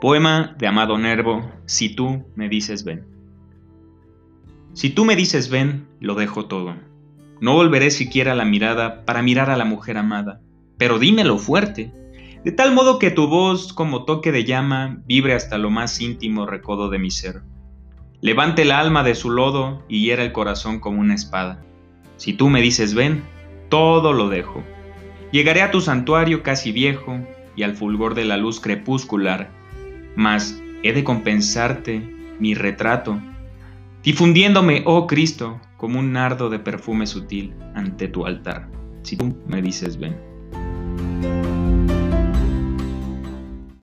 Poema de Amado Nervo, Si tú me dices ven. Si tú me dices ven, lo dejo todo. No volveré siquiera la mirada para mirar a la mujer amada, pero dímelo fuerte, de tal modo que tu voz, como toque de llama, vibre hasta lo más íntimo recodo de mi ser. Levante el alma de su lodo y hiera el corazón como una espada. Si tú me dices ven, todo lo dejo. Llegaré a tu santuario casi viejo y al fulgor de la luz crepuscular mas he de compensarte mi retrato, difundiéndome, oh Cristo, como un nardo de perfume sutil ante tu altar, si tú me dices ven.